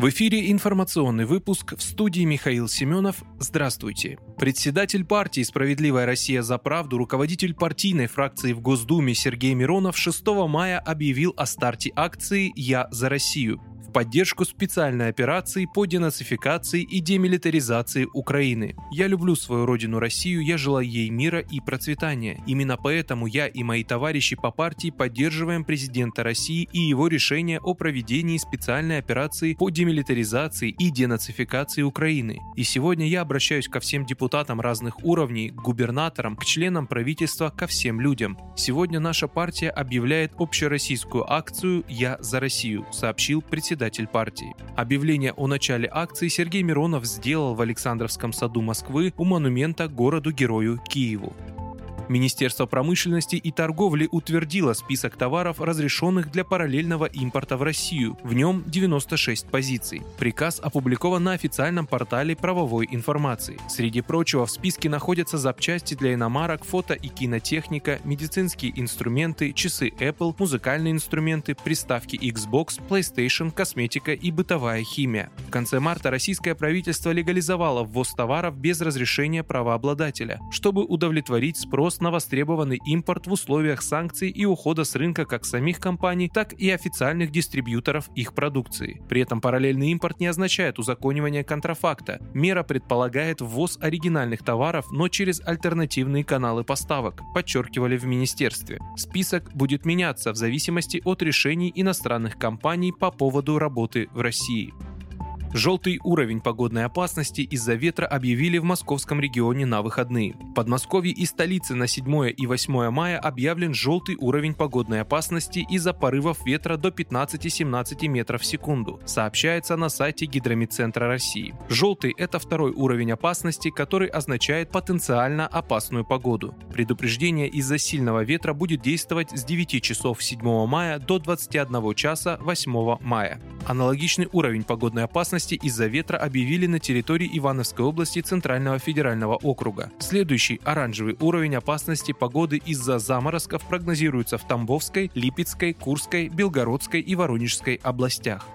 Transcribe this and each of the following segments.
В эфире информационный выпуск в студии Михаил Семенов. Здравствуйте. Председатель партии «Справедливая Россия за правду», руководитель партийной фракции в Госдуме Сергей Миронов 6 мая объявил о старте акции «Я за Россию», поддержку специальной операции по денацификации и демилитаризации Украины. Я люблю свою родину Россию, я желаю ей мира и процветания. Именно поэтому я и мои товарищи по партии поддерживаем президента России и его решение о проведении специальной операции по демилитаризации и денацификации Украины. И сегодня я обращаюсь ко всем депутатам разных уровней, к губернаторам, к членам правительства, ко всем людям. Сегодня наша партия объявляет общероссийскую акцию «Я за Россию», сообщил председатель председатель партии. Объявление о начале акции Сергей Миронов сделал в Александровском саду Москвы у монумента городу-герою Киеву. Министерство промышленности и торговли утвердило список товаров, разрешенных для параллельного импорта в Россию. В нем 96 позиций. Приказ опубликован на официальном портале правовой информации. Среди прочего в списке находятся запчасти для иномарок, фото и кинотехника, медицинские инструменты, часы Apple, музыкальные инструменты, приставки Xbox, PlayStation, косметика и бытовая химия. В конце марта российское правительство легализовало ввоз товаров без разрешения правообладателя, чтобы удовлетворить спрос на востребованный импорт в условиях санкций и ухода с рынка как самих компаний, так и официальных дистрибьюторов их продукции. При этом параллельный импорт не означает узаконивание контрафакта. Мера предполагает ввоз оригинальных товаров, но через альтернативные каналы поставок, подчеркивали в министерстве. Список будет меняться в зависимости от решений иностранных компаний по поводу работы в России. Желтый уровень погодной опасности из-за ветра объявили в московском регионе на выходные. В Подмосковье и столице на 7 и 8 мая объявлен желтый уровень погодной опасности из-за порывов ветра до 15-17 метров в секунду, сообщается на сайте Гидромедцентра России. Желтый – это второй уровень опасности, который означает потенциально опасную погоду. Предупреждение из-за сильного ветра будет действовать с 9 часов 7 мая до 21 часа 8 мая. Аналогичный уровень погодной опасности опасности из-за ветра объявили на территории Ивановской области Центрального федерального округа. Следующий оранжевый уровень опасности погоды из-за заморозков прогнозируется в Тамбовской, Липецкой, Курской, Белгородской и Воронежской областях.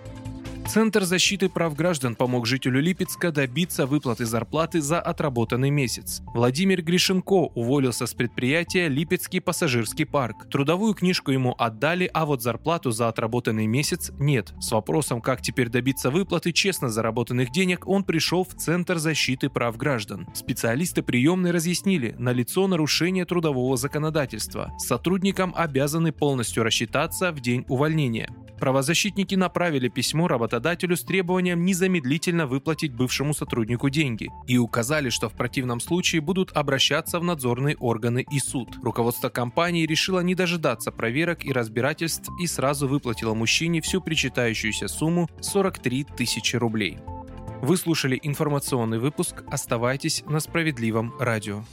Центр защиты прав граждан помог жителю Липецка добиться выплаты зарплаты за отработанный месяц. Владимир Гришенко уволился с предприятия Липецкий пассажирский парк. Трудовую книжку ему отдали, а вот зарплату за отработанный месяц нет. С вопросом, как теперь добиться выплаты честно заработанных денег, он пришел в Центр защиты прав граждан. Специалисты приемной разъяснили, налицо нарушение трудового законодательства. Сотрудникам обязаны полностью рассчитаться в день увольнения. Правозащитники направили письмо работодателю с требованием незамедлительно выплатить бывшему сотруднику деньги и указали, что в противном случае будут обращаться в надзорные органы и суд. Руководство компании решило не дожидаться проверок и разбирательств и сразу выплатило мужчине всю причитающуюся сумму 43 тысячи рублей. Вы слушали информационный выпуск. Оставайтесь на справедливом радио.